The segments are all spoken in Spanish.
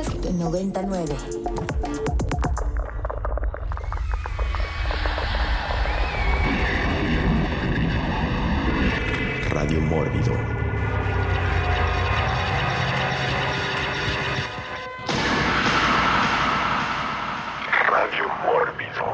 Podcast 99. Radio Mórbido. Radio Mórbido.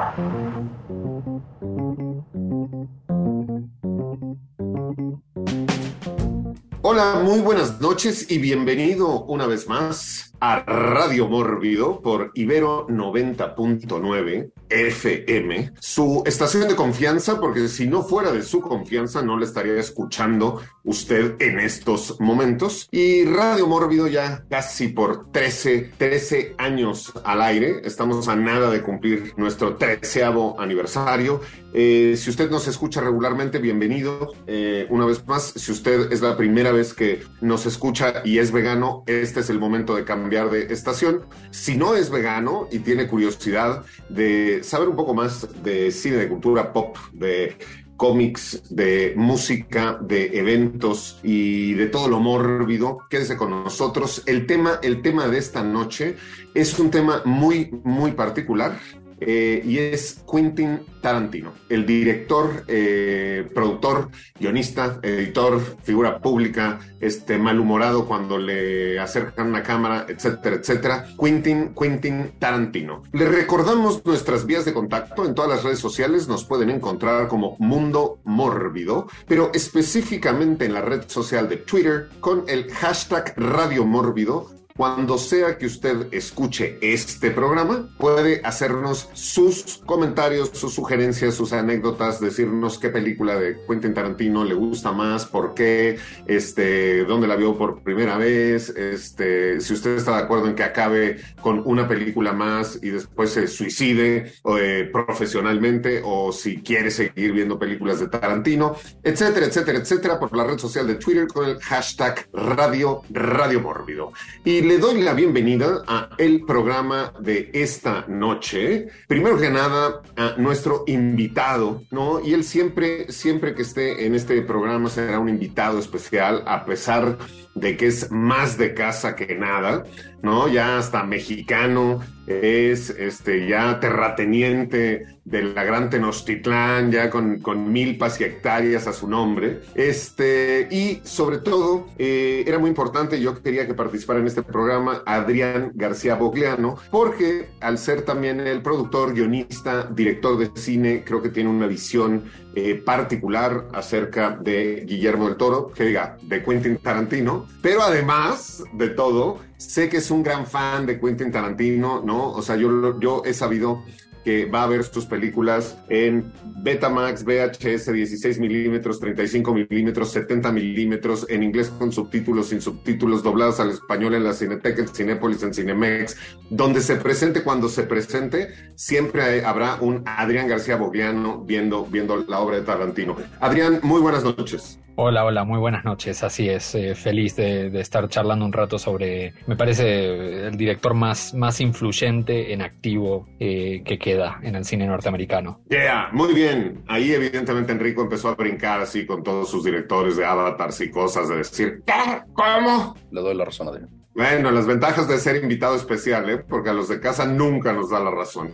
Hola, muy buenas noches y bienvenido una vez más a Radio Mórbido por Ibero 90.9 FM, su estación de confianza, porque si no fuera de su confianza no le estaría escuchando usted en estos momentos. Y Radio Mórbido ya casi por 13, 13 años al aire, estamos a nada de cumplir nuestro treceavo aniversario. Eh, si usted nos escucha regularmente, bienvenido. Eh, una vez más, si usted es la primera vez que nos escucha y es vegano, este es el momento de cambiar de estación. Si no es vegano y tiene curiosidad de saber un poco más de cine, de cultura pop, de cómics, de música, de eventos y de todo lo mórbido. Quédese con nosotros. El tema, el tema de esta noche es un tema muy, muy particular. Eh, y es Quentin Tarantino, el director, eh, productor, guionista, editor, figura pública, este malhumorado cuando le acercan una cámara, etcétera, etcétera. Quentin, Quentin Tarantino. Le recordamos nuestras vías de contacto en todas las redes sociales, nos pueden encontrar como Mundo Mórbido, pero específicamente en la red social de Twitter con el hashtag Radio Mórbido cuando sea que usted escuche este programa, puede hacernos sus comentarios, sus sugerencias, sus anécdotas, decirnos qué película de Quentin Tarantino le gusta más, por qué, este, dónde la vio por primera vez, este, si usted está de acuerdo en que acabe con una película más y después se suicide eh, profesionalmente o si quiere seguir viendo películas de Tarantino, etcétera, etcétera, etcétera, por la red social de Twitter con el hashtag Radio Radio Mórbido. Y le doy la bienvenida a el programa de esta noche. Primero que nada, a nuestro invitado, ¿no? Y él siempre, siempre que esté en este programa será un invitado especial, a pesar de que es más de casa que nada, ¿no? Ya hasta mexicano, es este, ya terrateniente de la gran Tenochtitlán, ya con, con milpas y hectáreas a su nombre. Este, y sobre todo, eh, era muy importante, yo quería que participara en este programa Adrián García Bogliano, porque al ser también el productor, guionista, director de cine, creo que tiene una visión eh, particular acerca de Guillermo del Toro, que diga, de Quentin Tarantino, pero además de todo, sé que es un gran fan de Quentin Tarantino, ¿no? O sea, yo, yo he sabido que va a ver sus películas en Betamax, VHS, 16 milímetros, 35 milímetros, 70 milímetros, en inglés con subtítulos, sin subtítulos, doblados al español en la Cineteca, en Cinépolis, en Cinemex, donde se presente, cuando se presente, siempre habrá un Adrián García Bogliano viendo, viendo la obra de Tarantino. Adrián, muy buenas noches. Hola, hola, muy buenas noches. Así es, eh, feliz de, estar charlando un rato sobre, me parece, el director más, más influyente en activo eh, que queda en el cine norteamericano. Yeah, muy bien. Ahí evidentemente Enrico empezó a brincar así con todos sus directores de avatars y cosas, de decir, ¿qué? ¿Cómo? Le doy la razón a Adrián. Bueno, las ventajas de ser invitado especial, ¿eh? porque a los de casa nunca nos da la razón.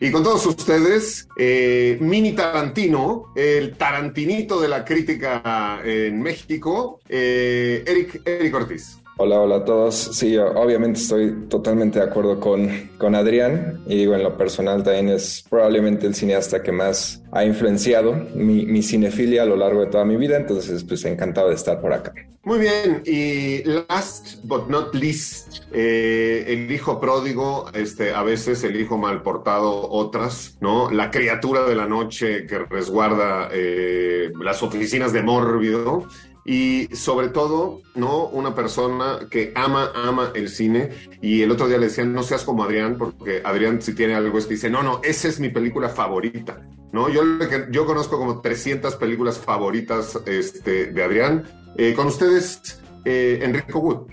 Y con todos ustedes, eh, Mini Tarantino, el tarantinito de la crítica en México, eh, Eric, Eric Ortiz. Hola, hola a todos. Sí, obviamente estoy totalmente de acuerdo con, con Adrián y digo, en lo personal también es probablemente el cineasta que más ha influenciado mi, cinefilia a lo largo de toda mi vida, entonces pues encantado de estar por acá. Muy bien, y last but not least, eh, el hijo pródigo, este, a veces el hijo mal portado, otras, ¿no? La criatura de la noche que resguarda eh, las oficinas de Mórbido y sobre todo, ¿no? Una persona que ama, ama el cine. Y el otro día le decían, no seas como Adrián, porque Adrián si tiene algo es que dice, no, no, esa es mi película favorita, ¿no? Yo, yo conozco como 300 películas favoritas este, de Adrián. Eh, con ustedes, eh, Enrico Wood.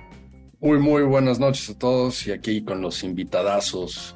Muy, muy buenas noches a todos y aquí con los invitadazos.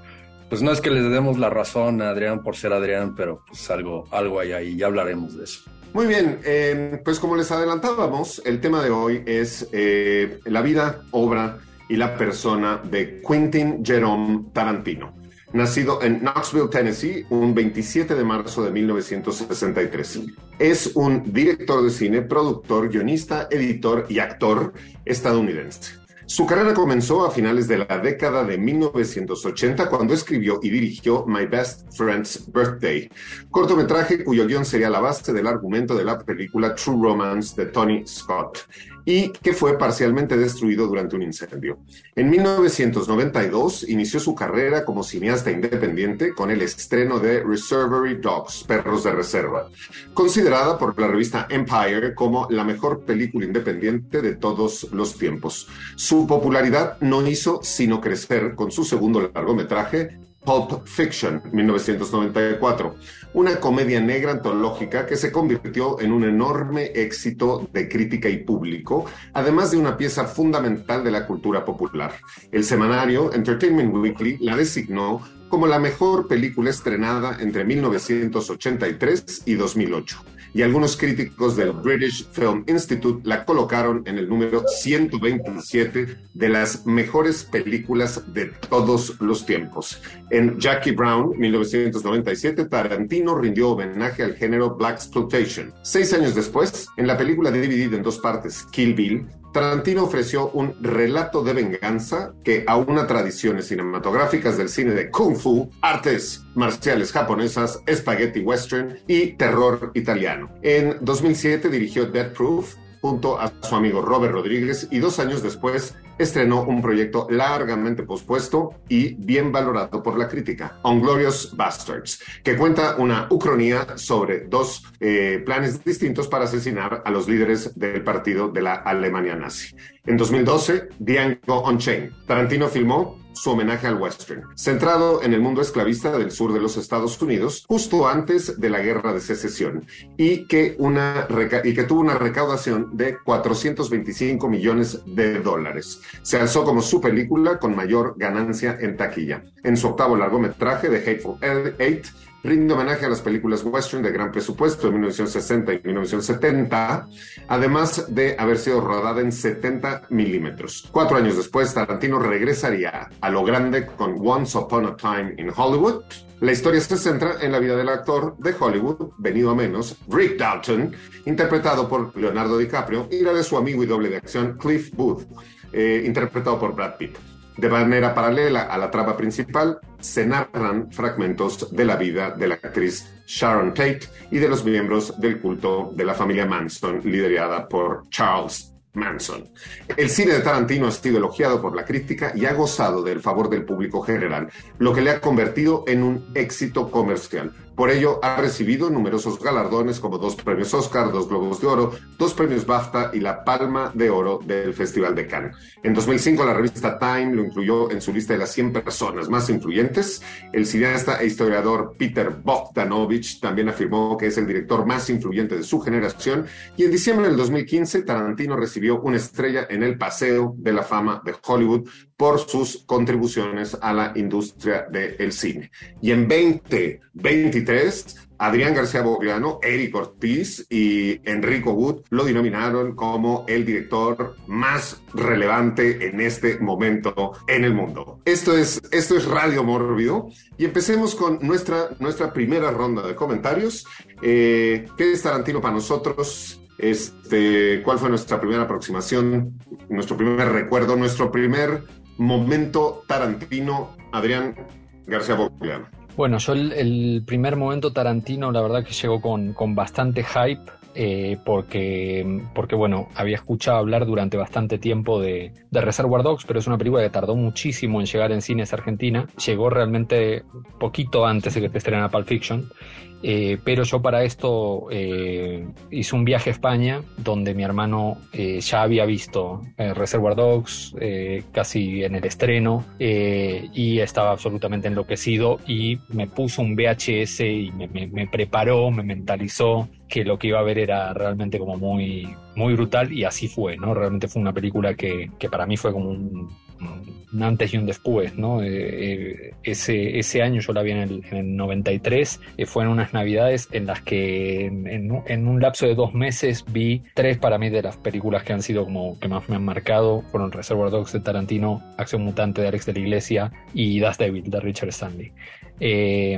Pues no es que les demos la razón a Adrián por ser Adrián, pero pues algo, algo hay ahí, ya hablaremos de eso. Muy bien, eh, pues como les adelantábamos, el tema de hoy es eh, la vida, obra y la persona de Quentin Jerome Tarantino nacido en Knoxville, Tennessee, un 27 de marzo de 1963. Es un director de cine, productor, guionista, editor y actor estadounidense. Su carrera comenzó a finales de la década de 1980 cuando escribió y dirigió My Best Friend's Birthday, cortometraje cuyo guion sería la base del argumento de la película True Romance de Tony Scott y que fue parcialmente destruido durante un incendio. En 1992 inició su carrera como cineasta independiente con el estreno de Reservary Dogs, Perros de Reserva, considerada por la revista Empire como la mejor película independiente de todos los tiempos. Su popularidad no hizo sino crecer con su segundo largometraje, Pulp Fiction, 1994, una comedia negra antológica que se convirtió en un enorme éxito de crítica y público, además de una pieza fundamental de la cultura popular. El semanario Entertainment Weekly la designó como la mejor película estrenada entre 1983 y 2008 y algunos críticos del British Film Institute la colocaron en el número 127 de las mejores películas de todos los tiempos. En Jackie Brown, 1997, Tarantino rindió homenaje al género Black Exploitation. Seis años después, en la película dividida en dos partes, Kill Bill, Tarantino ofreció un relato de venganza que aúna tradiciones cinematográficas del cine de kung fu, artes marciales japonesas, spaghetti western y terror italiano. En 2007 dirigió Death Proof, junto a su amigo Robert Rodríguez y dos años después estrenó un proyecto largamente pospuesto y bien valorado por la crítica, Unglorious Bastards, que cuenta una ucronía sobre dos eh, planes distintos para asesinar a los líderes del partido de la Alemania nazi. En 2012, Django Unchained. Tarantino filmó su homenaje al western, centrado en el mundo esclavista del sur de los Estados Unidos, justo antes de la guerra de secesión, y que, una y que tuvo una recaudación de 425 millones de dólares. Se alzó como su película con mayor ganancia en taquilla. En su octavo largometraje, de Hateful Eight, rinde homenaje a las películas western de gran presupuesto de 1960 y 1970, además de haber sido rodada en 70 milímetros. Cuatro años después, Tarantino regresaría a lo grande con Once Upon a Time in Hollywood. La historia se centra en la vida del actor de Hollywood, venido a menos, Rick Dalton, interpretado por Leonardo DiCaprio, y la de su amigo y doble de acción, Cliff Booth, eh, interpretado por Brad Pitt. De manera paralela a la trama principal, se narran fragmentos de la vida de la actriz Sharon Tate y de los miembros del culto de la familia Manson, liderada por Charles Manson. El cine de Tarantino ha sido elogiado por la crítica y ha gozado del favor del público general, lo que le ha convertido en un éxito comercial. Por ello, ha recibido numerosos galardones como dos premios Oscar, dos Globos de Oro, dos premios BAFTA y la Palma de Oro del Festival de Cannes. En 2005, la revista Time lo incluyó en su lista de las 100 personas más influyentes. El cineasta e historiador Peter Bogdanovich también afirmó que es el director más influyente de su generación. Y en diciembre del 2015, Tarantino recibió una estrella en el Paseo de la Fama de Hollywood por sus contribuciones a la industria del cine. Y en 2023, Adrián García Bogliano, Eric Ortiz y Enrico Wood lo denominaron como el director más relevante en este momento en el mundo. Esto es, esto es Radio Mórbido y empecemos con nuestra, nuestra primera ronda de comentarios. Eh, ¿Qué es Tarantino para nosotros? Este, ¿Cuál fue nuestra primera aproximación, nuestro primer recuerdo, nuestro primer momento Tarantino, Adrián García Bogliano? Bueno, yo el, primer momento Tarantino, la verdad que llegó con, con bastante hype, eh, porque, porque, bueno, había escuchado hablar durante bastante tiempo de, de, Reservoir Dogs, pero es una película que tardó muchísimo en llegar en cines Argentina. Llegó realmente poquito antes de que te estrenara Pulp Fiction. Eh, pero yo para esto eh, hice un viaje a España donde mi hermano eh, ya había visto Reservoir Dogs casi en el estreno y estaba absolutamente enloquecido y me puso un VHS y me, preparó, me mentalizó que lo que iba a ver era realmente como muy, muy brutal y así fue, ¿no? Realmente fue una película que, que para mí fue como un un antes y un después, ¿no? Eh, eh, ese, ese año yo la vi en el, en el 93, eh, fueron unas navidades en las que en, en, un lapso de dos meses vi tres para mí de las películas que han sido como que más me han marcado, fueron Reservoir Dogs de Tarantino, Acción Mutante de Alex de la Iglesia y Das Devil de Richard Stanley. Eh,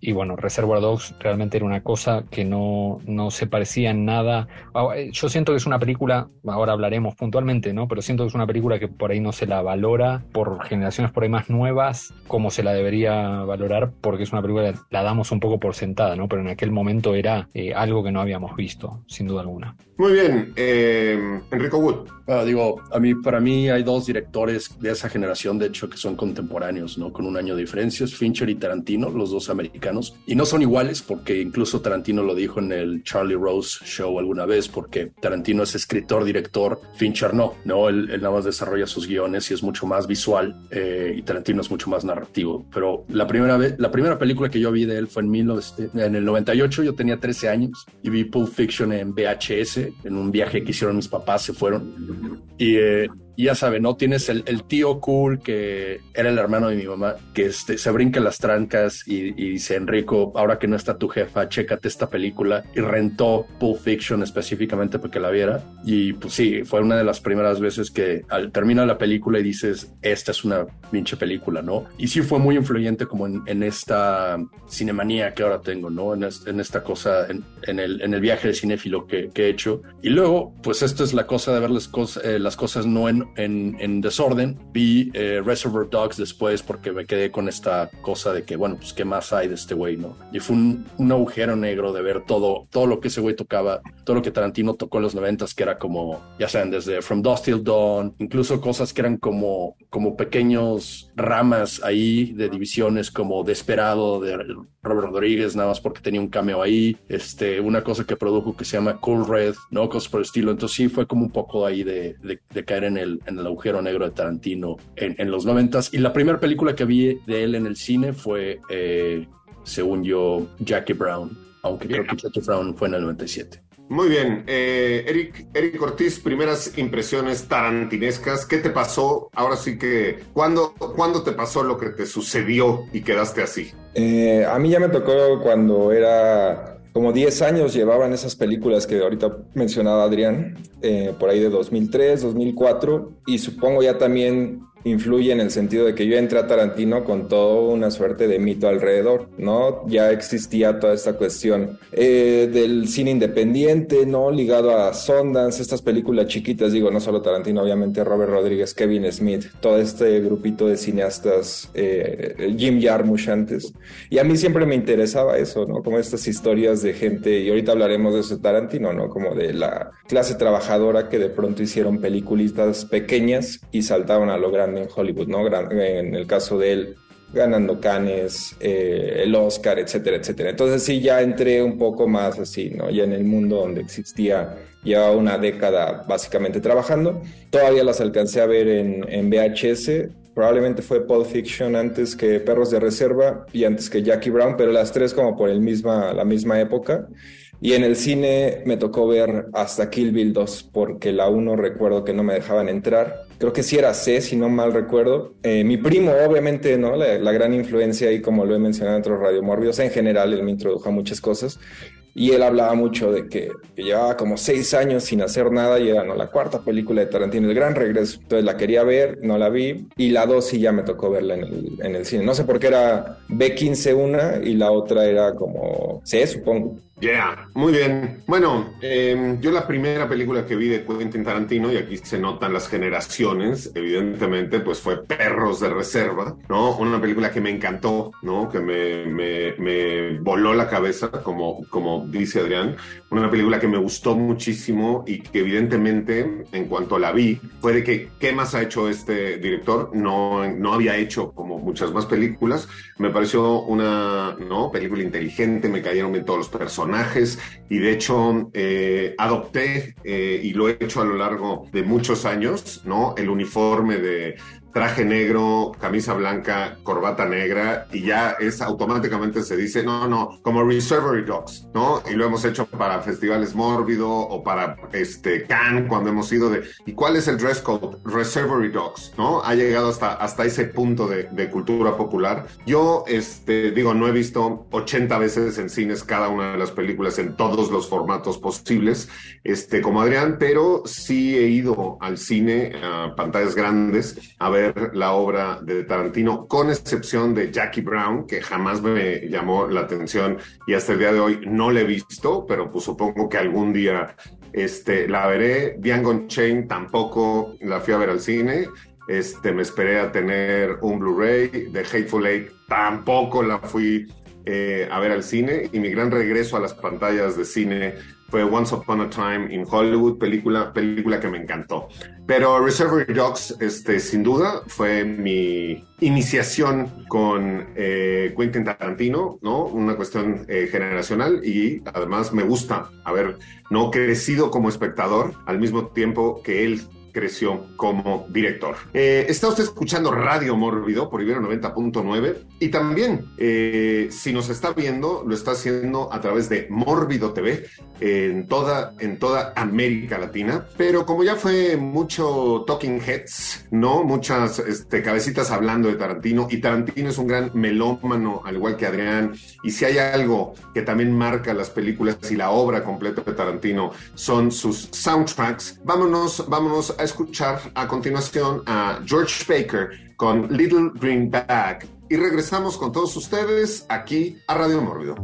y bueno, Reservoir Dogs realmente era una cosa que no, no se parecía en nada. Ah, eh, yo siento que es una película, ahora hablaremos puntualmente, ¿no? Pero siento que es una película que por ahí no se la valora por generaciones por ahí más nuevas como se la debería valorar, porque es una película que la damos un poco por sentada, ¿no? Pero en aquel momento era eh, algo que no habíamos visto, sin duda alguna. Muy bien, eh, Enrico Wood. Ah, digo, a mí, para mí hay dos directores de esa generación, de hecho, que son contemporáneos, ¿no? Con un año de diferencia, Fincher y Tarantino, los dos americanos. Y no son iguales porque incluso Tarantino lo dijo en el Charlie Rose Show alguna vez, porque Tarantino es escritor, director, Fincher no, ¿no? Él, nada más desarrolla sus guiones y es mucho más visual eh, y Tarantino es mucho más narrativo. Pero la primera vez, la primera película que yo vi de él fue en, en el 98, yo tenía 13 años y vi Pulp Fiction en VHS, en un viaje que hicieron mis papás, se fueron. Y eh, y ya sabe, ¿no? Tienes el, tío cool que era el hermano de mi mamá, que este, se brinca las trancas y, dice, Enrico, ahora que no está tu jefa, chécate esta película. Y rentó Pulp Fiction específicamente porque la viera. Y pues sí, fue una de las primeras veces que al terminar la película y dices, esta es una pinche película, ¿no? Y sí fue muy influyente como en, esta cinemanía que ahora tengo, ¿no? En, esta cosa, en, el, en el viaje de cinéfilo que, he hecho. Y luego, pues esto es la cosa de ver las, cosas eh, las cosas no en en, desorden. Vi eh, Reservoir Dogs después porque me quedé con esta cosa de que, bueno, pues qué más hay de este güey, ¿no? Y fue un, un, agujero negro de ver todo, todo lo que ese güey tocaba, todo lo que Tarantino tocó en los noventas, que era como, ya saben, desde From Dust Till Dawn, incluso cosas que eran como, como pequeños ramas ahí de divisiones, como Desperado de Robert Rodríguez, nada más porque tenía un cameo ahí, este, una cosa que produjo que se llama Cool Red, ¿no? Cosas por el estilo. Entonces sí fue como un poco ahí de, de caer en el, en el agujero negro de Tarantino en, los noventas. Y la primera película que vi de él en el cine fue, eh, según yo, Jackie Brown, aunque creo que Jackie Brown fue en el 97. Muy bien, eh, Eric, Eric Ortiz, primeras impresiones tarantinescas. ¿Qué te pasó? Ahora sí que, ¿cuándo, ¿cuándo te pasó lo que te sucedió y quedaste así? Eh, a mí ya me tocó cuando era como 10 años llevaban esas películas que ahorita mencionaba Adrián, eh, por ahí de 2003, 2004, y supongo ya también influye en el sentido de que yo entré a Tarantino con toda una suerte de mito alrededor, ¿no? Ya existía toda esta cuestión eh, del cine independiente, ¿no? Ligado a Sundance, estas películas chiquitas, digo, no solo Tarantino, obviamente Robert Rodríguez, Kevin Smith, todo este grupito de cineastas, eh, Jim Jarmusch antes. Y a mí siempre me interesaba eso, ¿no? Como estas historias de gente, y ahorita hablaremos de eso de Tarantino, ¿no? Como de la clase trabajadora que de pronto hicieron peliculitas pequeñas y saltaron a lo grande en Hollywood, ¿no? En el caso de él, ganando Cannes, eh, el Oscar, etcétera, etcétera. Entonces sí, ya entré un poco más así, ¿no? Ya en el mundo donde existía, ya una década básicamente trabajando. Todavía las alcancé a ver en, en VHS. Probablemente fue Pulp Fiction antes que Perros de Reserva y antes que Jackie Brown, pero las tres como por el misma, la misma época. Y en el cine me tocó ver hasta Kill Bill 2, porque la 1 recuerdo que no me dejaban entrar. Creo que sí era C, si no mal recuerdo. Eh, mi primo, obviamente, ¿no? La, gran influencia, y como lo he mencionado en otros radiomorbios, en general, él me introdujo a muchas cosas. Y él hablaba mucho de que, llevaba como seis años sin hacer nada y era ¿no? la cuarta película de Tarantino, El Gran Regreso. Entonces la quería ver, no la vi. Y la dos sí ya me tocó verla en el, en el cine. No sé por qué era B15 una y la otra era como C, supongo. Yeah, muy bien. Bueno, em, yo la primera película que vi de Quentin Tarantino, y aquí se notan las generaciones, evidentemente, pues fue Perros de Reserva, ¿no? Una película que me encantó, ¿no? Que me, me, me voló la cabeza, como, como dice Adrián. Una película que me gustó muchísimo y que evidentemente, en cuanto la vi, fue de que, ¿qué más ha hecho este director? No, no había hecho como muchas más películas. Me pareció una, ¿no? Película inteligente, me cayeron bien todos los personajes y de hecho eh, adopté eh, y lo he hecho a lo largo de muchos años, ¿no? El uniforme de, traje negro, camisa blanca, corbata negra y ya es automáticamente se dice, no, no, como Reservoir Dogs, ¿no? Y lo hemos hecho para festivales mórbido o para este Cannes cuando hemos ido de, ¿y cuál es el dress code? Reservoir Dogs, ¿no? Ha llegado hasta, hasta ese punto de, de cultura popular. Yo, este, digo, no he visto 80 veces en cines cada una de las películas en todos los formatos posibles, este, como Adrián, pero sí he ido al cine a pantallas grandes a ver la obra de Tarantino, con excepción de Jackie Brown, que jamás me llamó la atención y hasta el día de hoy no la he visto, pero pues supongo que algún día este, la veré. Django Chain tampoco la fui a ver al cine. Este, me esperé a tener un Blu-ray de Hateful Eight, tampoco la fui eh, a ver al cine y mi gran regreso a las pantallas de cine fue Once Upon a Time in Hollywood, película, película que me encantó. Pero Reservoir Dogs, este, sin duda, fue mi iniciación con eh, Quentin Tarantino, ¿no? Una cuestión eh, generacional y además me gusta haber no crecido como espectador al mismo tiempo que él creció como director. Eh, está usted escuchando Radio Mórbido por Ibero 90.9 y también, eh, si nos está viendo, lo está haciendo a través de Mórbido TV en toda, en toda América Latina. Pero como ya fue mucho Talking Heads, ¿no? Muchas este, cabecitas hablando de Tarantino y Tarantino es un gran melómano, al igual que Adrián. Y si hay algo que también marca las películas y la obra completa de Tarantino son sus soundtracks, vámonos, vámonos a escuchar a continuación a George Baker con Little Green Bag y regresamos con todos ustedes aquí a Radio Mórbido.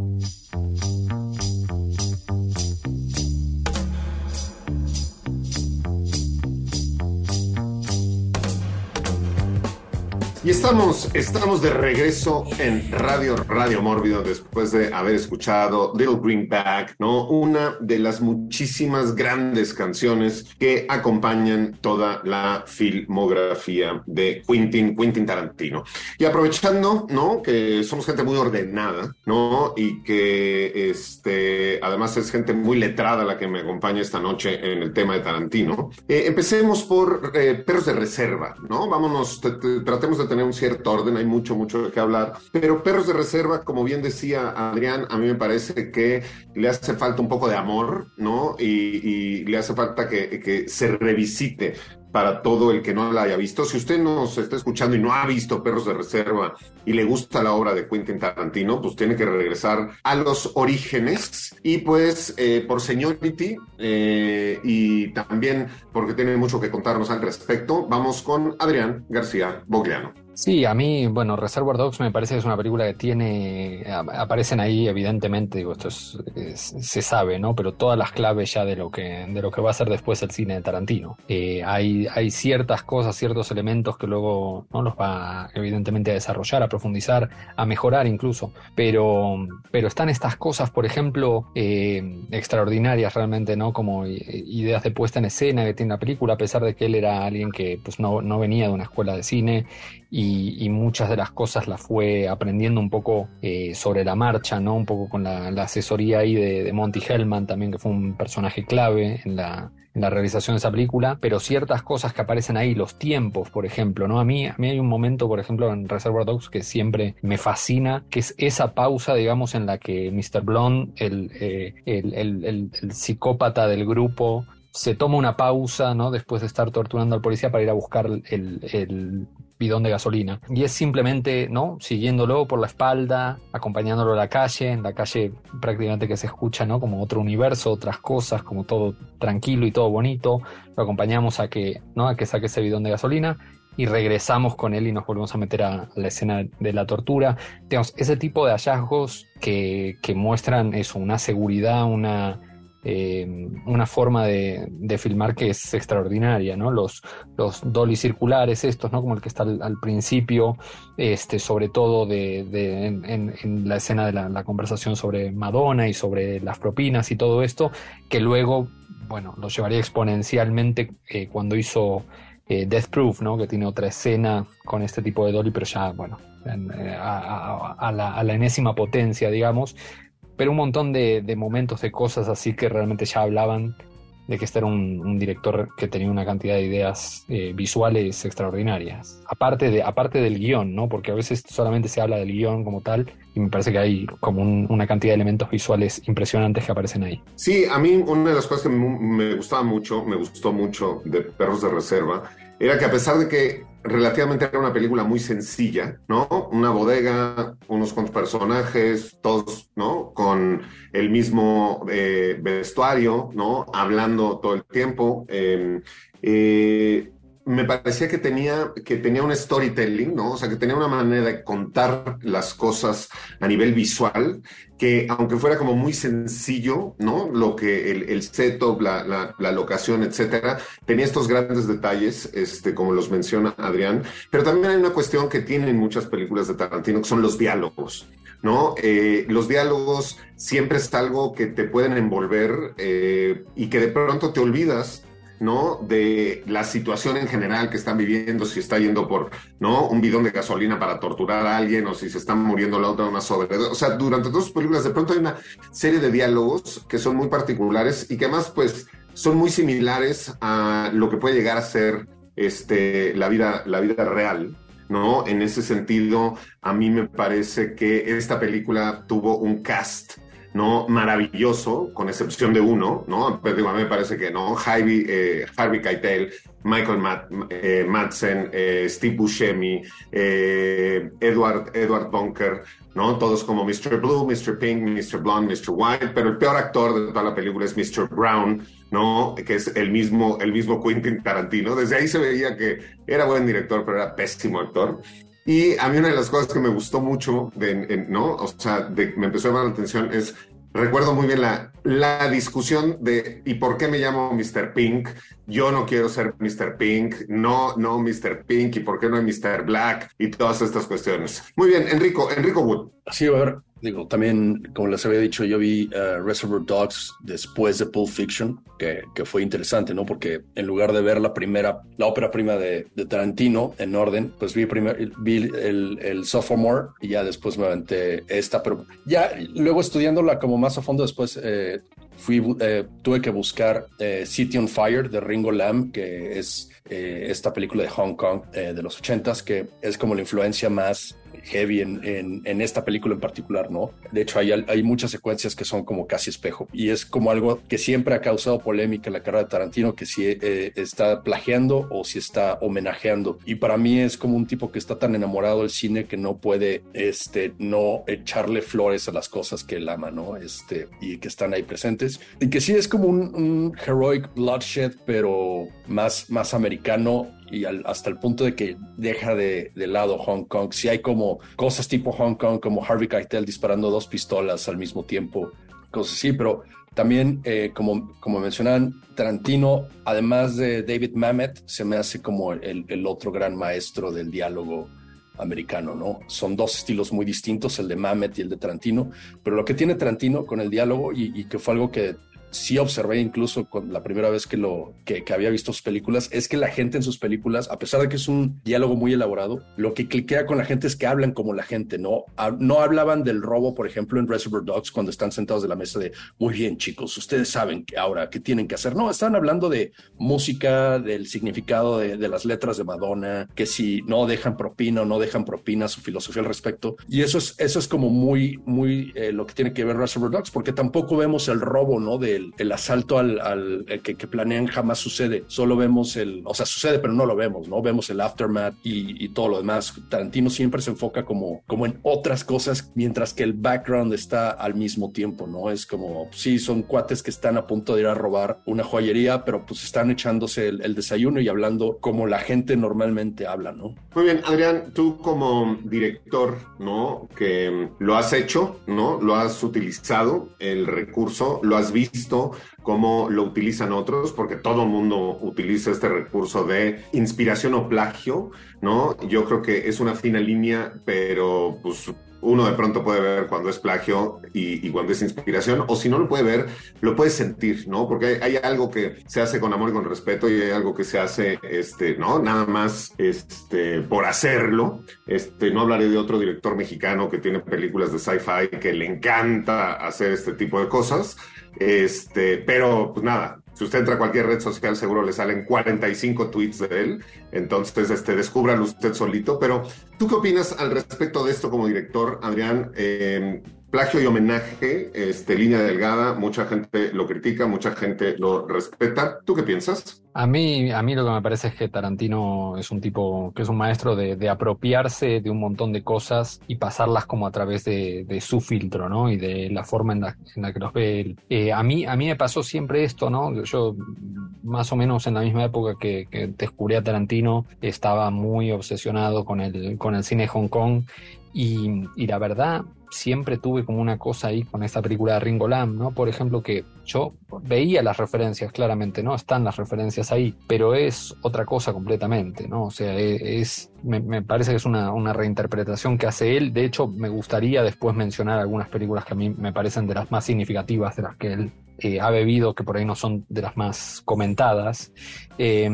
Y estamos, estamos de regreso en Radio Radio Mórbido después de haber escuchado Little Green Bag, ¿no? Una de las muchísimas grandes canciones que acompañan toda la filmografía de Quentin, Quentin Tarantino. Y aprovechando, ¿no? Que somos gente muy ordenada, ¿no? Y que este, además es gente muy letrada la que me acompaña esta noche en el tema de Tarantino. Eh, empecemos por eh, Perros de Reserva, ¿no? Vámonos, tratemos de tener un cierto orden, hay mucho, mucho de qué hablar, pero Perros de Reserva, como bien decía Adrián, a mí me parece que le hace falta un poco de amor, ¿no? Y, le hace falta que, que se revisite para todo el que no la haya visto. Si usted nos está escuchando y no ha visto Perros de Reserva y le gusta la obra de Quentin Tarantino, pues tiene que regresar a los orígenes y pues eh, por Seniority eh, y también porque tiene mucho que contarnos al respecto, vamos con Adrián García Bogliano. Sí, a mí, bueno, Reservoir Dogs me parece que es una película que tiene, aparecen ahí evidentemente, digo, esto es, se sabe, ¿no? Pero todas las claves ya de lo que, de lo que va a ser después el cine de Tarantino. Eh, hay, hay ciertas cosas, ciertos elementos que luego no los va evidentemente a desarrollar, a profundizar, a mejorar incluso. Pero, pero están estas cosas, por ejemplo, eh, extraordinarias realmente, ¿no? Como ideas de puesta en escena que tiene la película, a pesar de que él era alguien que pues no, no venía de una escuela de cine y, muchas de las cosas las fue aprendiendo un poco eh, sobre la marcha, ¿no? Un poco con la, asesoría ahí de, Monty Hellman también, que fue un personaje clave en la, realización de esa película, pero ciertas cosas que aparecen ahí, los tiempos, por ejemplo, ¿no? A mí, a mí hay un momento, por ejemplo, en Reservoir Dogs que siempre me fascina, que es esa pausa, digamos, en la que Mr. Blonde, el, eh, el psicópata del grupo, se toma una pausa, ¿no? Después de estar torturando al policía para ir a buscar el, bidón de gasolina. Y es simplemente, ¿no? Siguiéndolo por la espalda, acompañándolo a la calle, en la calle prácticamente que se escucha, ¿no? Como otro universo, otras cosas, como todo tranquilo y todo bonito. Lo acompañamos a que, ¿no? A que saque ese bidón de gasolina y regresamos con él y nos volvemos a meter a, la escena de la tortura. Digamos, ese tipo de hallazgos que, que muestran eso, una seguridad, una eh, una forma de, filmar que es extraordinaria, ¿no? Los, los dolly circulares estos, ¿no? Como el que está al, principio, este, sobre todo de, en, la escena de la, conversación sobre Madonna y sobre las propinas y todo esto, que luego, bueno, lo llevaría exponencialmente eh, cuando hizo eh, Death Proof, ¿no? Que tiene otra escena con este tipo de dolly, pero ya, bueno, a, la, a la enésima potencia, digamos, pero un montón de, momentos, de cosas así que realmente ya hablaban de que este era un, director que tenía una cantidad de ideas eh, visuales extraordinarias. Aparte, de, aparte del guion, ¿no? Porque a veces solamente se habla del guion como tal y me parece que hay como una cantidad de elementos visuales impresionantes que aparecen ahí. Sí, a mí una de las cosas que me gustaba mucho, me gustó mucho de Perros de Reserva, era que a pesar de que relativamente era una película muy sencilla, ¿no? Una bodega, unos cuantos personajes, todos, ¿no? Con el mismo eh, vestuario, ¿no? Hablando todo el tiempo. Em, eh, me parecía que tenía, que tenía un storytelling, ¿no? O sea, que tenía una manera de contar las cosas a nivel visual, que aunque fuera como muy sencillo, ¿no? Lo que el, el setup, la, la, locación, etcétera, tenía estos grandes detalles, este, como los menciona Adrián, pero también hay una cuestión que tienen muchas películas de Tarantino, que son los diálogos. ¿no? Eh, los diálogos siempre es algo que te pueden envolver eh, y que de pronto te olvidas ¿no? De la situación en general que están viviendo, si está yendo por, ¿no? Un bidón de gasolina para torturar a alguien o si se están muriendo la otra una sobredosis. O sea, durante todas sus películas de pronto hay una serie de diálogos que son muy particulares y que además, pues, son muy similares a lo que puede llegar a ser este, la, vida, la vida real. ¿No? En ese sentido, a mí me parece que esta película tuvo un cast ¿no? Maravilloso, con excepción de uno, ¿no? Pero a mí me parece que, ¿no? Harvey, eh, Harvey Keitel, Michael eh, Madsen, eh, Steve Buscemi, Edward, Edward Bunker, ¿no? Todos como Mr. Blue, Mr. Pink, Mr. Blonde, Mr. White, pero el peor actor de toda la película es Mr. Brown, ¿no? Que es el mismo, el mismo Quentin Tarantino. Desde ahí se veía que era buen director, pero era pésimo actor. Y a mí una de las cosas que me gustó mucho, de, ¿no? O sea, de, me empezó a llamar la atención es, recuerdo muy bien la, la discusión de ¿y por qué me llamo Mr. Pink? Yo no quiero ser Mr. Pink, no, no Mr. Pink, ¿y por qué no hay Mr. Black? Y todas estas cuestiones. Muy bien, Enrico, Enrico Wood. Sí, a ver, Digo, también, como les había dicho, yo vi uh, Reservoir Dogs después de Pulp Fiction, que, que, fue interesante, ¿no? Porque en lugar de ver la primera, la ópera prima de, Tarantino en orden, pues vi, primer, vi el, el, Sophomore y ya después me aventé esta, pero ya luego estudiándola como más a fondo después, eh, fui, eh, tuve que buscar eh, City on Fire de Ringo Lam, que es eh, esta película de Hong Kong eh, de los ochentas, que es como la influencia más heavy en, en, esta película en particular, ¿no? De hecho, hay, hay muchas secuencias que son como casi espejo y es como algo que siempre ha causado polémica en la carrera de Tarantino, que si eh, está plagiando o si está homenajeando. Y para mí es como un tipo que está tan enamorado del cine que no puede este, no echarle flores a las cosas que él ama, ¿no? Este, y que están ahí presentes. Y que sí es como un, un heroic bloodshed, pero más, más americano y hasta el punto de que deja de, lado Hong Kong. Si hay como cosas tipo Hong Kong, como Harvey Keitel disparando dos pistolas al mismo tiempo, cosas así, pero también, eh, como, como mencionaban, Tarantino, además de David Mamet, se me hace como el, otro gran maestro del diálogo americano, ¿no? Son dos estilos muy distintos, el de Mamet y el de Tarantino, pero lo que tiene Tarantino con el diálogo y que fue algo que sí observé incluso con la primera vez que lo que, había visto sus películas es que la gente en sus películas, a pesar de que es un diálogo muy elaborado, lo que cliquea con la gente es que hablan como la gente, no no hablaban del robo, por ejemplo, en Reservoir Dogs cuando están sentados de la mesa de muy bien chicos, ustedes saben que ahora qué tienen que hacer. No, están hablando de música, del significado de, las letras de Madonna, que si no dejan propina o no dejan propina, su filosofía al respecto. Y eso es eso es como muy muy eh, lo que tiene que ver Reservoir Dogs, porque tampoco vemos el robo, ¿no? El, asalto al, que, planean jamás sucede. Solo vemos el, o sea, sucede, pero no lo vemos, ¿no? Vemos el aftermath y, todo lo demás. Tarantino siempre se enfoca como, como en otras cosas, mientras que el background está al mismo tiempo, ¿no? Es como, sí, son cuates que están a punto de ir a robar una joyería, pero pues están echándose el, desayuno y hablando como la gente normalmente habla, ¿no? Muy bien, Adrián, tú como director, ¿no? Que lo has hecho, ¿no? Lo has utilizado, el recurso, lo has visto cómo lo utilizan otros, porque todo el mundo utiliza este recurso de inspiración o plagio, ¿no? Yo creo que es una fina línea, pero pues uno de pronto puede ver cuando es plagio y, cuando es inspiración, o si no lo puede ver, lo puede sentir, ¿no? Porque hay, algo que se hace con amor y con respeto y hay algo que se hace, este, ¿no? Nada más, este, por hacerlo. Este, no hablaré de otro director mexicano que tiene películas de sci-fi que le encanta hacer este tipo de cosas, este, pero pues nada, Si usted entra a cualquier red social, seguro le salen 45 tweets de él. Entonces, este, descúbralo usted solito. Pero, ¿tú qué opinas al respecto de esto como director, Adrián? Eh, plagio y homenaje, este, línea delgada, mucha gente lo critica, mucha gente lo respeta. ¿Tú qué piensas? A mí, a mí lo que me parece es que Tarantino es un tipo que es un maestro de, apropiarse de un montón de cosas y pasarlas como a través de, su filtro, ¿no? Y de la forma en la, que los ve él. Eh, a, mí, a mí me pasó siempre esto, ¿no? Yo, más o menos en la misma época que, que descubrí a Tarantino, estaba muy obsesionado con el, con el cine Hong Kong y, la verdad, siempre tuve como una cosa ahí con esta película de Ringo Lam, ¿no? Por ejemplo, que yo veía las referencias claramente, ¿no? Están las referencias ahí, pero es otra cosa completamente, ¿no? O sea, e, es, me, me, parece que es una, una, reinterpretación que hace él. De hecho, me gustaría después mencionar algunas películas que a mí me parecen de las más significativas de las que él eh, ha bebido, que por ahí no son de las más comentadas. Eh,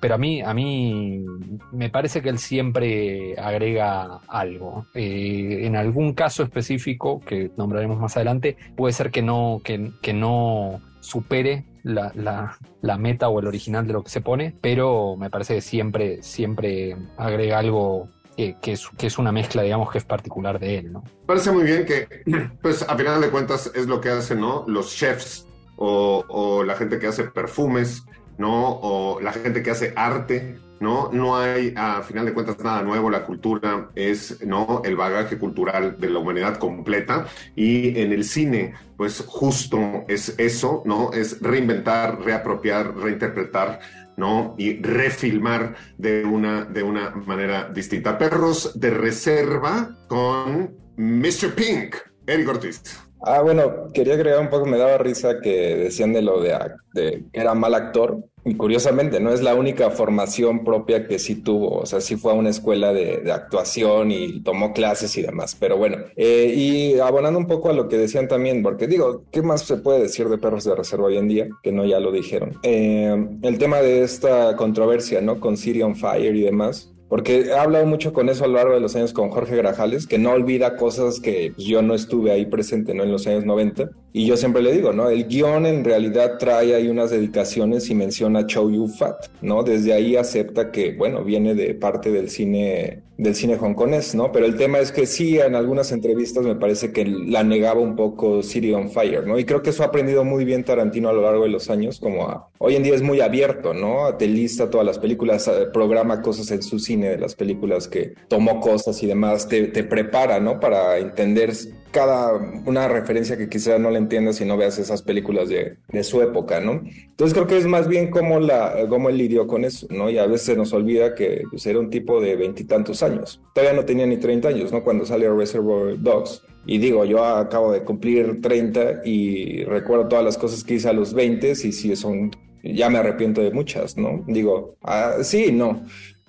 pero a mí, a mí me parece que él siempre agrega algo. Eh, en algún caso específico, que nombraremos más adelante, puede ser que no, que, que no supere la, la, la, meta o el original de lo que se pone, pero me parece que siempre, siempre agrega algo que, que, es, que, es, una mezcla, digamos, que es particular de él, ¿no? Parece muy bien que, pues, a final de cuentas es lo que hacen, ¿no? Los chefs o, o la gente que hace perfumes, ¿no? O la gente que hace arte, ¿no? No hay, a final de cuentas, nada nuevo. La cultura es, ¿no? El bagaje cultural de la humanidad completa. Y en el cine, pues justo es eso, ¿no? Es reinventar, reapropiar, reinterpretar, ¿no? Y refilmar de una, de una manera distinta. Perros de reserva con Mr. Pink, Eric Ortiz. Ah, bueno, quería agregar un poco, me daba risa que decían de lo de, de que era mal actor. Y curiosamente, no es la única formación propia que sí tuvo. O sea, sí fue a una escuela de, actuación y tomó clases y demás. Pero bueno, eh, y abonando un poco a lo que decían también, porque digo, ¿qué más se puede decir de perros de reserva hoy en día? Que no ya lo dijeron. Eh, el tema de esta controversia, ¿no? Con City on Fire y demás. Porque he hablado mucho con eso a lo largo de los años con Jorge Grajales, que no olvida cosas que yo no estuve ahí presente ¿no? en los años 90. Y yo siempre le digo, ¿no? El guion en realidad trae ahí unas dedicaciones y menciona Chow Yu Fat, ¿no? Desde ahí acepta que, bueno, viene de parte del cine del cine hongkonés, ¿no? Pero el tema es que sí, en algunas entrevistas me parece que la negaba un poco City on Fire, ¿no? Y creo que eso ha aprendido muy bien Tarantino a lo largo de los años, como a, hoy en día es muy abierto, ¿no? Te lista todas las películas, programa cosas en su cine de las películas que tomó cosas y demás, te prepara, ¿no? Para entender cada una referencia que quizá no la entiendas si no veas esas películas de, de su época, ¿no? Entonces creo que es más bien como, la, como él lidió con eso, ¿no? Y a veces nos olvida que pues, era un tipo de veintitantos años. Todavía no tenía ni 30 años, ¿no? Cuando sale Reservoir Dogs. Y digo, yo acabo de cumplir 30 y recuerdo todas las cosas que hice a los 20 y sí son, ya me arrepiento de muchas, ¿no? Digo, ah, sí, no.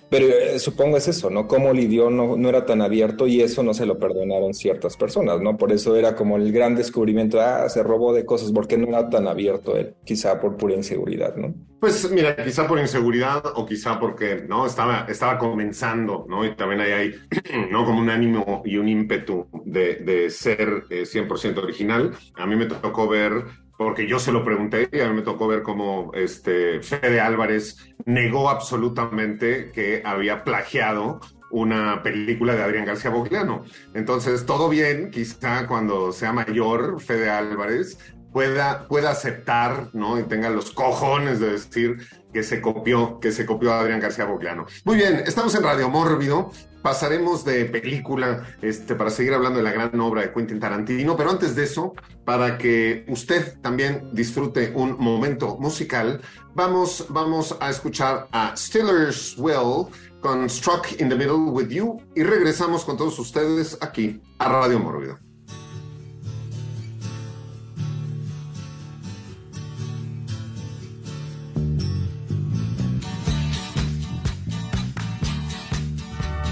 Pero eh, supongo es eso, ¿no? Cómo lidió no, no era tan abierto y eso no se lo perdonaron ciertas personas, ¿no? Por eso era como el gran descubrimiento, ah, se robó de cosas, porque no era tan abierto él, quizá por pura inseguridad, ¿no? Pues mira, quizá por inseguridad o quizá porque, ¿no? Estaba, estaba comenzando, ¿no? Y también ahí hay, ¿no? Como un ánimo y un ímpetu de, de ser eh, 100% original. A mí me tocó ver porque yo se lo pregunté y a mí me tocó ver cómo este Fede Álvarez negó absolutamente que había plagiado una película de Adrián García Bogliano. Entonces, todo bien, quizá cuando sea mayor Fede Álvarez pueda, pueda aceptar, ¿no? Y tenga los cojones de decir que se copió, que se copió a Adrián García Bogliano. Muy bien, estamos en Radio Mórbido pasaremos de película este, para seguir hablando de la gran obra de Quentin Tarantino, pero antes de eso, para que usted también disfrute un momento musical, vamos, vamos a escuchar a Stiller's Well con Struck in the Middle with You y regresamos con todos ustedes aquí a Radio Mórbido.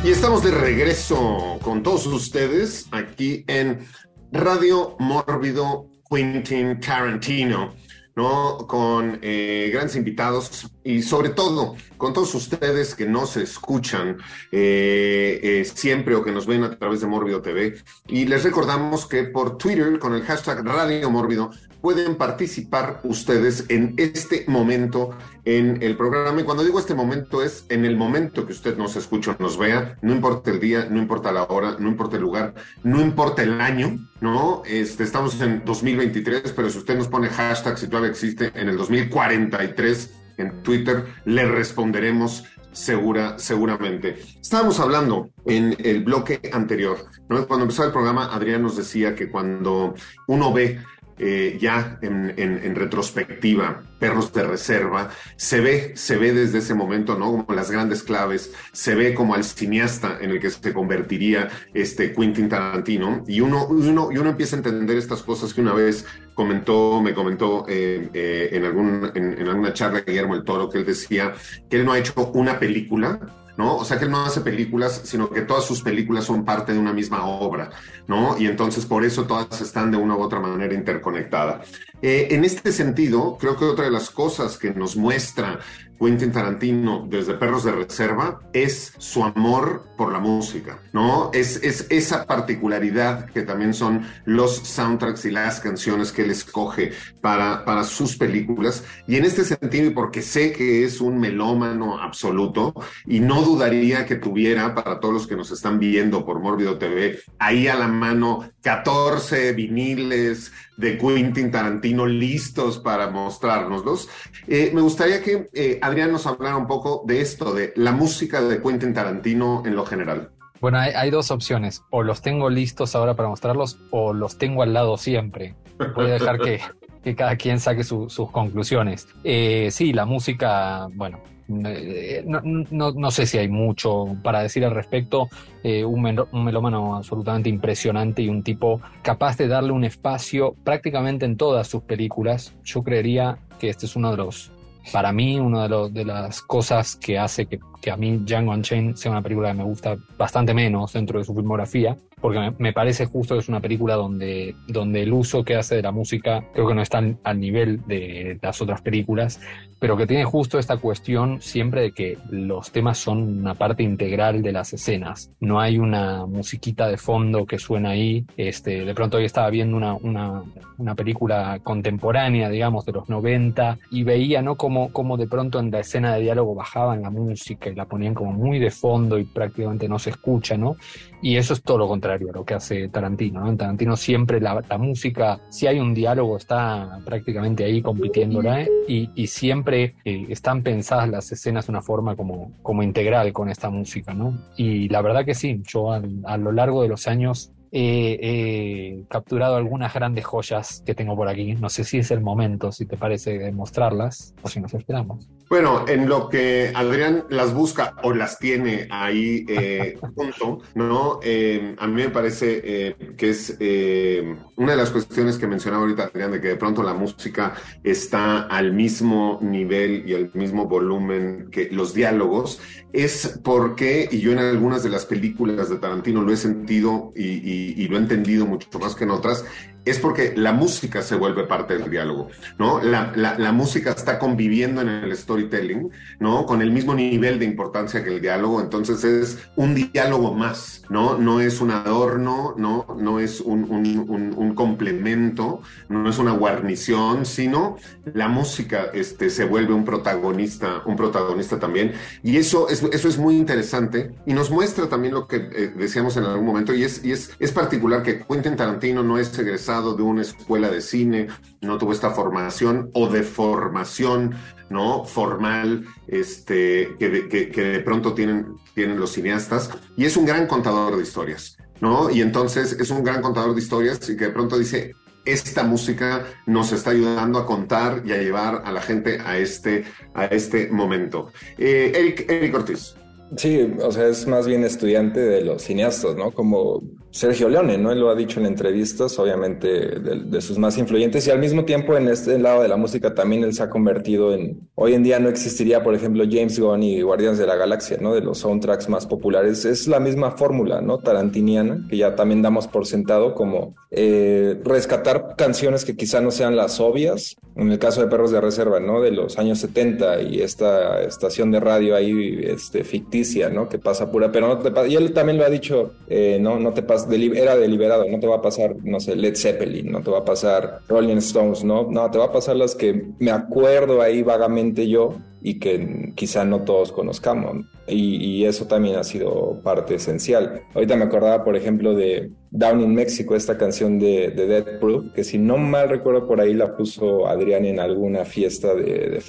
Y estamos de regreso con todos ustedes aquí en Radio Mórbido Quentin Tarantino, ¿no? Con eh, grandes invitados y sobre todo con todos ustedes que nos escuchan eh, eh, siempre o que nos ven a través de Mórbido TV. Y les recordamos que por Twitter, con el hashtag Radio Mórbido, pueden participar ustedes en este momento en el programa. Y cuando digo este momento es en el momento que usted nos escucha o nos vea, no importa el día, no importa la hora, no importa el lugar, no importa el año, ¿no? Este, estamos en 2023, pero si usted nos pone hashtag, si todavía existe, en el 2043 en Twitter, le responderemos segura, seguramente. Estábamos hablando en el bloque anterior, cuando empezó el programa, Adrián nos decía que cuando uno ve eh, ya en, retrospectiva, perros de reserva, se ve, se ve desde ese momento, ¿no? Como las grandes claves, se ve como al cineasta en el que se convertiría este Quentin Tarantino, y uno, uno, y uno empieza a entender estas cosas que una vez comentó, me comentó eh, eh, en, algún, en, en alguna charla Guillermo el Toro, que él decía que él no ha hecho una película, ¿no? O sea que él no hace películas, sino que todas sus películas son parte de una misma obra, ¿no? Y entonces por eso todas están de una u otra manera interconectadas. Eh, en este sentido, creo que otra de las cosas que nos muestra Quentin Tarantino desde Perros de Reserva es su amor por la música, ¿no? Es, es esa particularidad que también son los soundtracks y las canciones que él escoge para, para sus películas. Y en este sentido, y porque sé que es un melómano absoluto, y no dudaría que tuviera, para todos los que nos están viendo por Mórbido TV, ahí a la mano 14 viniles de Quentin Tarantino listos para mostrárnoslos. Eh, me gustaría que eh, Adrián nos hablara un poco de esto, de la música de Quentin Tarantino en lo general. Bueno, hay, dos opciones. O los tengo listos ahora para mostrarlos o los tengo al lado siempre. Voy a dejar que, que cada quien saque sus conclusiones. Eh, sí, la música, bueno, eh, no, no, no, sé si hay mucho para decir al respecto. Eh, un, un, melómano absolutamente impresionante y un tipo capaz de darle un espacio prácticamente en todas sus películas. Yo creería que este es uno de los, para mí, una de, de las cosas que hace que, que a mí Django Unchained sea una película que me gusta bastante menos dentro de su filmografía porque me, parece justo que es una película donde, donde el uso que hace de la música creo que no está al nivel de las otras películas, pero que tiene justo esta cuestión siempre de que los temas son una parte integral de las escenas. No hay una musiquita de fondo que suena ahí. Este, de pronto hoy estaba viendo una, una, una película contemporánea, digamos, de los 90 y veía, ¿no? Como, como de pronto en la escena de diálogo bajaban la música y la ponían como muy de fondo y prácticamente no se escucha, ¿no? Y eso es todo lo contrario a lo que hace Tarantino. ¿no? En Tarantino siempre la, música, si hay un diálogo, está prácticamente ahí compitiéndola ¿eh? y, y, siempre eh, están pensadas las escenas de una forma como, como integral con esta música. ¿no? Y la verdad que sí, yo a lo largo de los años he capturado algunas grandes joyas que tengo por aquí. No sé si es el momento, si te parece, de mostrarlas o si nos esperamos. Bueno, en lo que Adrián las busca o las tiene ahí eh, junto, ¿no? Eh, a mí me parece eh, que es una de las cuestiones que mencionaba ahorita Adrián, de que de pronto la música está al mismo nivel y al mismo volumen que los diálogos, es porque, y yo en algunas de las películas de Tarantino lo he sentido y y, lo he entendido mucho más que en otras, es porque la música se vuelve parte del diálogo, ¿no? La, la, música está conviviendo en el storytelling, ¿no? Con el mismo nivel de importancia que el diálogo, entonces es un diálogo más, ¿no? No es un adorno, ¿no? No es un, un, un, complemento, no es una guarnición, sino la música este, se vuelve un protagonista, un protagonista también, y eso es, eso es muy interesante y nos muestra también lo que eh, decíamos en algún momento, y es, y es, es particular que Quentin Tarantino no es egresado de una escuela de cine, no tuvo esta formación o de formación ¿no? formal este, que, de, que, de pronto tienen, tienen los cineastas, y es un gran contador de historias, ¿no? Y entonces es un gran contador de historias y que de pronto dice, esta música nos está ayudando a contar y a llevar a la gente a este, a este momento. Eh, Eric, Eric Ortiz. Sí, o sea, es más bien estudiante de los cineastas, ¿no? Como Sergio Leone, ¿no? Él lo ha dicho en entrevistas, obviamente, de, sus más influyentes, y al mismo tiempo en este lado de la música también él se ha convertido en, hoy en día no existiría, por ejemplo, James Gunn y Guardianes de la Galaxia, ¿no? De los soundtracks más populares. Es la misma fórmula, ¿no? Tarantiniana, que ya también damos por sentado como eh, rescatar canciones que quizá no sean las obvias, en el caso de Perros de Reserva, ¿no? De los años 70 y esta estación de radio ahí este, ficticia, ¿no? Que pasa pura, pero no te pasa, y él también lo ha dicho, eh, no, no te pasa, era deliberado, no te va a pasar, no sé, Led Zeppelin, no te va a pasar Rolling Stones, ¿no? No, te va a pasar las que me acuerdo ahí vagamente yo y que quizá no todos conozcamos. Y, eso también ha sido parte esencial. Ahorita me acordaba, por ejemplo, de Down in Mexico, esta canción de, de Dead Proof, que si no mal recuerdo por ahí la puso Adrián en alguna fiesta de, de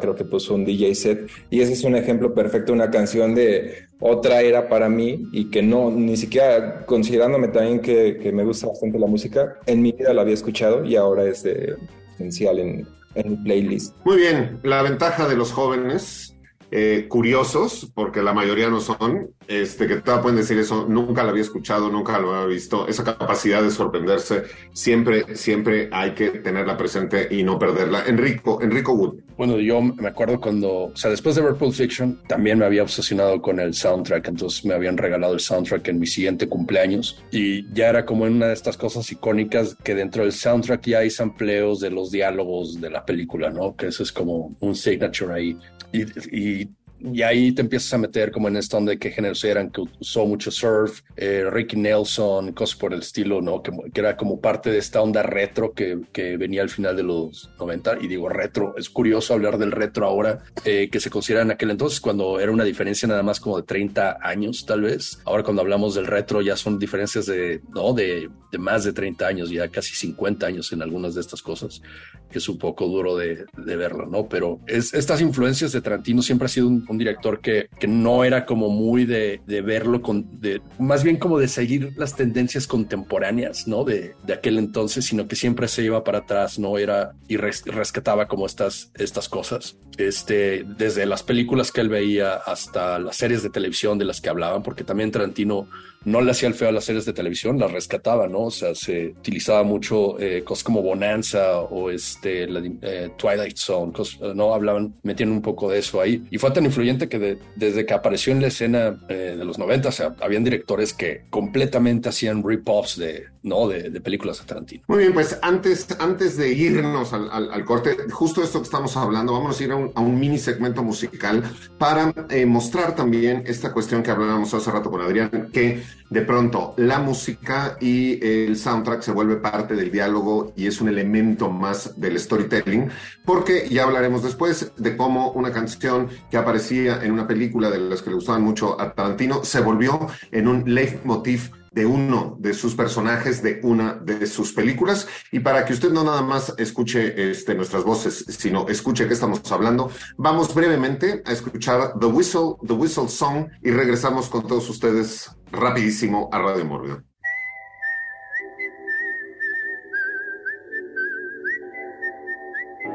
creo que puso un DJ set. Y ese es un ejemplo perfecto, una canción de otra era para mí y que no, ni siquiera considerándome también que, me gusta bastante la música, en mi vida la había escuchado y ahora es esencial en, en playlist. Muy bien, la ventaja de los jóvenes eh, curiosos, porque la mayoría no son, este, que todavía pueden decir eso, nunca lo había escuchado, nunca lo había visto, esa capacidad de sorprenderse, siempre, siempre hay que tenerla presente y no perderla. Enrico, Enrico Wood. Bueno, yo me acuerdo cuando, o sea, después de ver Pulp Fiction, también me había obsesionado con el soundtrack, entonces me habían regalado el soundtrack en mi siguiente cumpleaños y ya era como una de estas cosas icónicas que dentro del soundtrack ya hay sampleos de los diálogos de la película, ¿no? Que eso es como un signature ahí. Y, y y ahí te empiezas a meter como en esto de qué géneros eran, que usó mucho surf, eh, Ricky Nelson, cosas por el estilo, ¿no? Que, que, era como parte de esta onda retro que, que, venía al final de los 90. Y digo retro, es curioso hablar del retro ahora, eh, que se considera en aquel entonces cuando era una diferencia nada más como de 30 años, tal vez. Ahora cuando hablamos del retro ya son diferencias de, ¿no? De, de más de 30 años, ya casi 50 años en algunas de estas cosas, que es un poco duro de, de verlo, ¿no? Pero es, estas influencias de Tarantino siempre ha sido un un director que, que no era como muy de, de, verlo, con, de, más bien como de seguir las tendencias contemporáneas, ¿no? De, de aquel entonces, sino que siempre se iba para atrás, ¿no? Era y res, rescataba como estas, estas cosas. Este, desde las películas que él veía hasta las series de televisión de las que hablaban, porque también Tarantino no le hacía el feo a las series de televisión, las rescataba, ¿no? O sea, se utilizaba mucho eh, cosas como Bonanza o este, la, eh, Twilight Zone, cosas, ¿no? Hablaban, metían un poco de eso ahí. Y fue tan influyente que de, desde que apareció en la escena eh, de los 90, o sea, habían directores que completamente hacían rip-offs de, ¿no? De, películas de Tarantino. Muy bien, pues antes, antes de irnos al, al, al, corte, justo esto que estamos hablando, vamos a ir a un, a un mini segmento musical para eh, mostrar también esta cuestión que hablábamos hace rato con Adrián, que de pronto la música y el soundtrack se vuelve parte del diálogo y es un elemento más del storytelling, porque ya hablaremos después de cómo una canción que aparecía en una película de las que le gustaban mucho a Tarantino se volvió en un leitmotiv de uno de sus personajes de una de sus películas. Y para que usted no nada más escuche este, nuestras voces, sino escuche qué estamos hablando, vamos brevemente a escuchar The Whistle, The Whistle Song y regresamos con todos ustedes rapidísimo a Radio Morgan.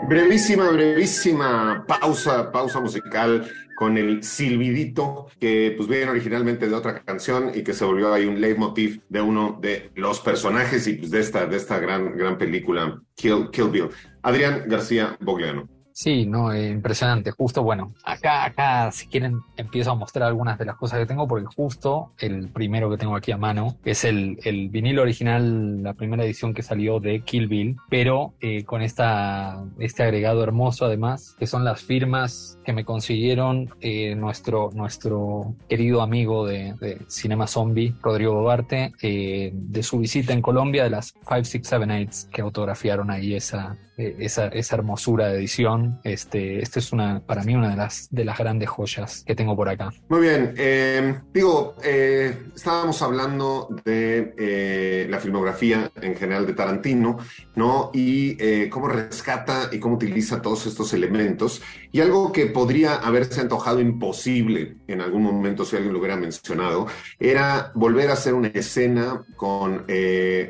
Brevísima, brevísima pausa, pausa musical con el silbidito que pues viene originalmente de otra canción y que se volvió ahí un leitmotiv de uno de los personajes y pues de esta, de esta gran, gran película Kill, Kill Bill. Adrián García Bogliano. Sí, no, eh, impresionante. Justo, bueno, acá, acá, si quieren, empiezo a mostrar algunas de las cosas que tengo, porque justo el primero que tengo aquí a mano es el, el vinilo original, la primera edición que salió de Kill Bill, pero eh, con esta, este agregado hermoso además, que son las firmas que me consiguieron eh, nuestro, nuestro querido amigo de, de Cinema Zombie, Rodrigo Bobarte, de su visita en Colombia, de las 5678 que autografiaron ahí esa, esa, esa, hermosura de edición. Este, este es una, para mí una de las, de las grandes joyas que tengo por acá. Muy bien. Eh, digo, eh, estábamos hablando de eh, la filmografía en general de Tarantino, ¿no? Y eh, cómo rescata y cómo utiliza todos estos elementos. Y algo que podría haberse antojado imposible en algún momento, si alguien lo hubiera mencionado, era volver a hacer una escena con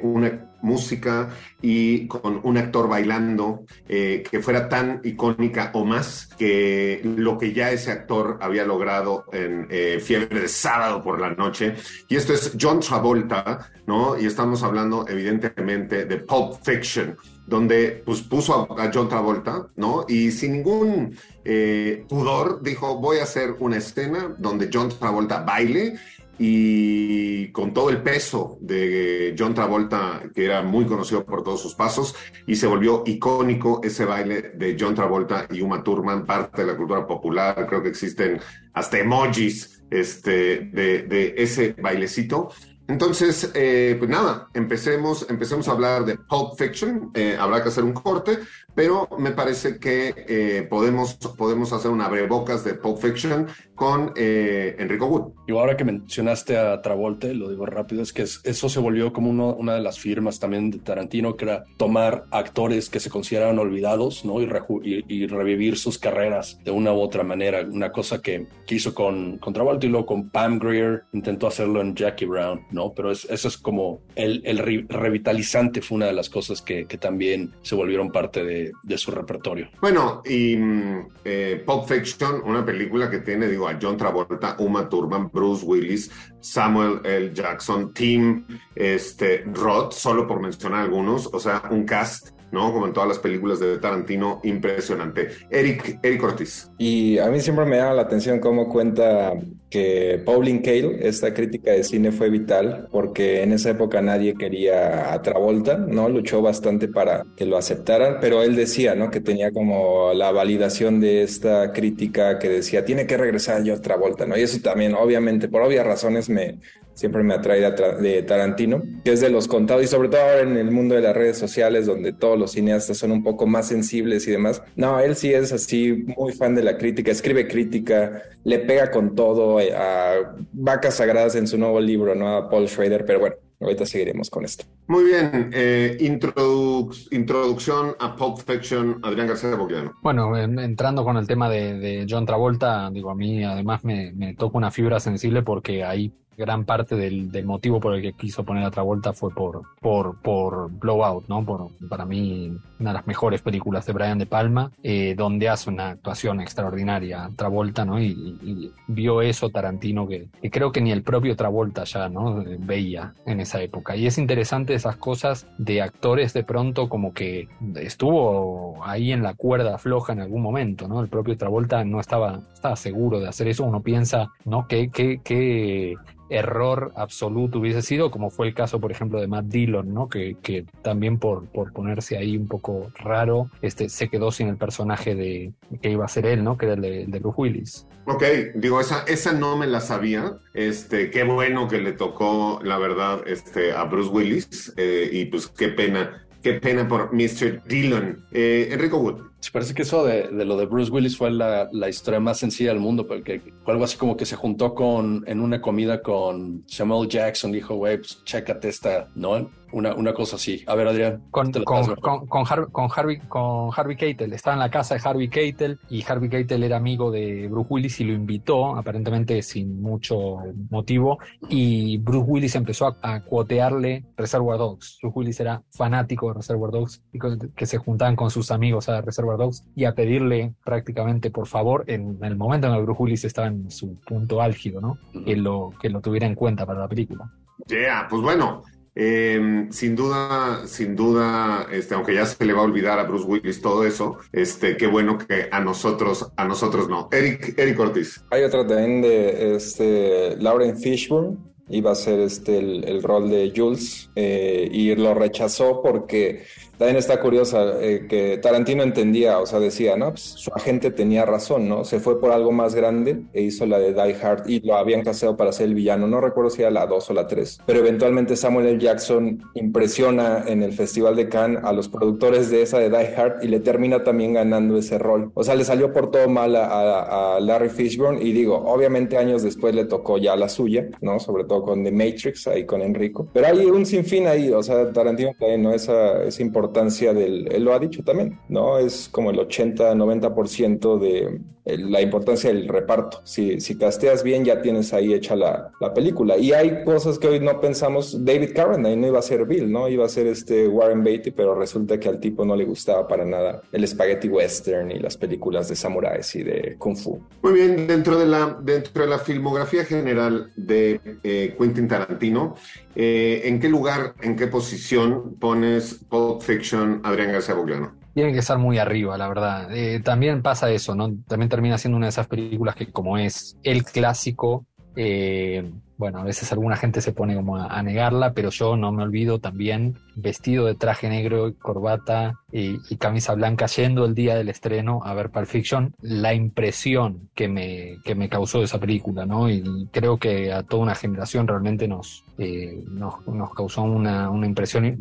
una música y con un actor bailando eh, que fuera tan icónica o más que lo que ya ese actor había logrado en eh, Fiebre de Sábado por la Noche. Y esto es John Travolta, ¿no? Y estamos hablando evidentemente de Pulp Fiction donde pues, puso a, John Travolta, ¿no? Y sin ningún eh, pudor dijo, voy a hacer una escena donde John Travolta baile y con todo el peso de John Travolta, que era muy conocido por todos sus pasos, y se volvió icónico ese baile de John Travolta y Uma Thurman, parte de la cultura popular, creo que existen hasta emojis este, de, de ese bailecito. Entonces, eh, pues nada, empecemos, empecemos a hablar de Pulp Fiction. Eh, habrá que hacer un corte, pero me parece que eh, podemos, podemos hacer una bocas de Pulp Fiction con eh, Enrico Wood. Y ahora que mencionaste a Travolta, lo digo rápido, es que eso se volvió como una de las firmas también de Tarantino, que era tomar actores que se consideraban olvidados ¿no? y, y, revivir sus carreras de una u otra manera. Una cosa que, que hizo con, con, Travolta y luego con Pam Grier, intentó hacerlo en Jackie Brown, ¿no? Pero es, eso es como el, revitalizante fue una de las cosas que, también se volvieron parte de su repertorio. Bueno, y mm, eh, Pulp Fiction, una película que tiene, digo, a John Travolta, Uma Thurman, Bruce Willis, Samuel L. Jackson, Tim este, Roth, solo por mencionar algunos, o sea, un cast ¿no? Como en todas las películas de Tarantino, impresionante. Eric, Eric Ortiz. Y a mí siempre me llama la atención cómo cuenta que Pauline Kael, esta crítica de cine fue vital porque en esa época nadie quería a Travolta, ¿no? Luchó bastante para que lo aceptaran, pero él decía, ¿no? Que tenía como la validación de esta crítica que decía, tiene que regresar yo a Travolta, ¿no? Y eso también, obviamente, por obvias razones me, siempre me atrae de Tarantino, que es de los contados y sobre todo ahora en el mundo de las redes sociales donde todos los cineastas son un poco más sensibles y demás. No, él sí es así muy fan de la crítica, escribe crítica, le pega con todo eh, a vacas sagradas en su nuevo libro, ¿no? A Paul Schrader, pero bueno, ahorita seguiremos con esto. Muy bien, eh, introducción a Pulp Fiction, Adrián García Bogliano. Bueno, entrando con el tema de, de, John Travolta, digo, a mí además me, me toca una fibra sensible porque ahí gran parte del, motivo por el que quiso poner a Travolta fue por, por, por Blowout, ¿no? Por, para mí, una de las mejores películas de Brian De Palma, eh, donde hace una actuación extraordinaria Travolta, ¿no? Y, vio eso Tarantino que, creo que ni el propio Travolta ya, ¿no? Veía en esa época. Y es interesante esas cosas de actores de pronto como que estuvo ahí en la cuerda floja en algún momento, ¿no? El propio Travolta no estaba, estaba seguro de hacer eso. Uno piensa, ¿no? Que, que, que error absoluto hubiese sido, como fue el caso, por ejemplo, de Matt Dillon, ¿no? Que, que también por, por ponerse ahí un poco raro, este, se quedó sin el personaje de que iba a ser él, ¿no? Que era el de, Bruce Willis. Ok, digo, esa, esa no me la sabía. Este, qué bueno que le tocó, la verdad, este, a Bruce Willis, eh, y pues qué pena Qué pena por Mr. Dillon. Eh, Enrico Wood. Parece que eso de, de, lo de Bruce Willis fue la, la, historia más sencilla del mundo, porque fue algo así como que se juntó con, en una comida con Samuel Jackson, dijo, güey, pues chécate esta, ¿no? Una, una cosa así. A ver, Adrián. Con, con, con, con, Harvey, con Harvey Keitel. Estaba en la casa de Harvey Keitel y Harvey Keitel era amigo de Bruce Willis y lo invitó, aparentemente sin mucho motivo. Y Bruce Willis empezó a, a cuotearle Reservoir Dogs. Bruce Willis era fanático de Reservoir Dogs y que se juntaban con sus amigos a Reservoir Dogs y a pedirle prácticamente por favor en el momento en el que Bruce Willis estaba en su punto álgido, ¿no? Que lo, que lo tuviera en cuenta para la película. Yeah, pues bueno, eh, sin duda, sin duda, este, aunque ya se le va a olvidar a Bruce Willis todo eso, este, qué bueno que a nosotros, a nosotros no. Eric, Eric Ortiz. Hay otra también de este, Lauren Fishburne, iba a ser este, el, rol de Jules, eh, y lo rechazó porque también está curiosa eh, que Tarantino entendía, o sea, decía, no, pues su agente tenía razón, ¿no? Se fue por algo más grande e hizo la de Die Hard y lo habían casado para ser el villano. No recuerdo si era la 2 o la 3, pero eventualmente Samuel L. Jackson impresiona en el Festival de Cannes a los productores de esa de Die Hard y le termina también ganando ese rol. O sea, le salió por todo mal a, Larry Fishburne y digo, obviamente años después le tocó ya la suya, ¿no? Sobre todo con The Matrix, ahí con Enrico. Pero hay un sinfín ahí, o sea, Tarantino también, ¿no? Es importante importancia del, él lo ha dicho también, ¿no? Es como el 80-90% de la importancia del reparto. Si, si casteas bien, ya tienes ahí hecha la, la, película. Y hay cosas que hoy no pensamos. David Carradine no iba a ser Bill, ¿no? Iba a ser este Warren Beatty, pero resulta que al tipo no le gustaba para nada el spaghetti western y las películas de samuráis y de kung fu. Muy bien, dentro de la, dentro de la filmografía general de eh, Quentin Tarantino, eh, ¿en qué lugar, en qué posición pones Pulp Fiction Adrián García Bogliano? tiene que estar muy arriba, la verdad. Eh, también pasa eso, ¿no? También termina siendo una de esas películas que como es el clásico, eh, bueno, a veces alguna gente se pone como a, negarla, pero yo no me olvido también, vestido de traje negro, corbata y, camisa blanca, yendo el día del estreno a ver Pulp Fiction, la impresión que me, que me causó esa película, ¿no? Y creo que a toda una generación realmente nos, eh, nos, nos, causó una, una, impresión,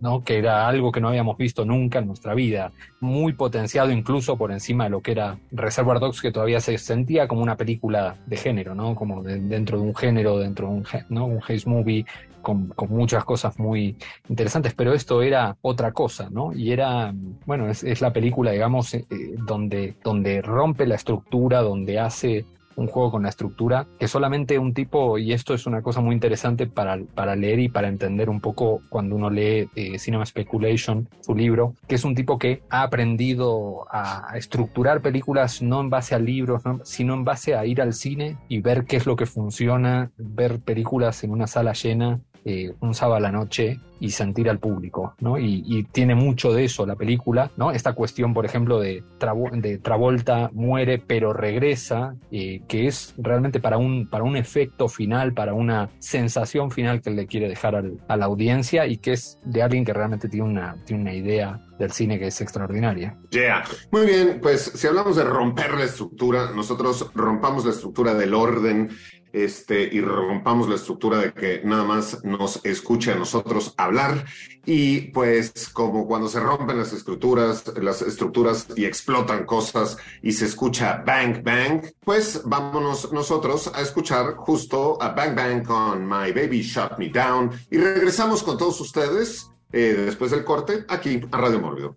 ¿no? Que era algo que no habíamos visto nunca en nuestra vida, muy potenciado incluso por encima de lo que era Reservoir Dogs, que todavía se sentía como una película de género, ¿no? Como dentro de un género dentro de un, ¿no? un haze movie con, muchas cosas muy interesantes, pero esto era otra cosa, ¿no? Y era, bueno, es, la película, digamos, eh, donde, donde rompe la estructura, donde hace un juego con la estructura que solamente un tipo, y esto es una cosa muy interesante para, para leer y para entender un poco cuando uno lee eh, Cinema Speculation, su libro, que es un tipo que ha aprendido a estructurar películas no en base a libros, sino en base a ir al cine y ver qué es lo que funciona, ver películas en una sala llena eh, un sábado a la noche y sentir al público, ¿no? Y, tiene mucho de eso la película, ¿no? Esta cuestión, por ejemplo, de, de Travolta muere pero regresa, eh, que es realmente para un, para un efecto final, para una sensación final que le quiere dejar a la audiencia y que es de alguien que realmente tiene una, tiene una idea del cine que es extraordinaria. Yeah. Muy bien, pues si hablamos de romper la estructura, nosotros rompamos la estructura del orden este, y rompamos la estructura de que nada más nos escuche a nosotros hablar. Y pues como cuando se rompen las estructuras, las estructuras y explotan cosas y se escucha bang bang, pues vámonos nosotros a escuchar justo a bang bang con My Baby Shut Me Down y regresamos con todos ustedes eh, después del corte aquí a Radio Mórbido.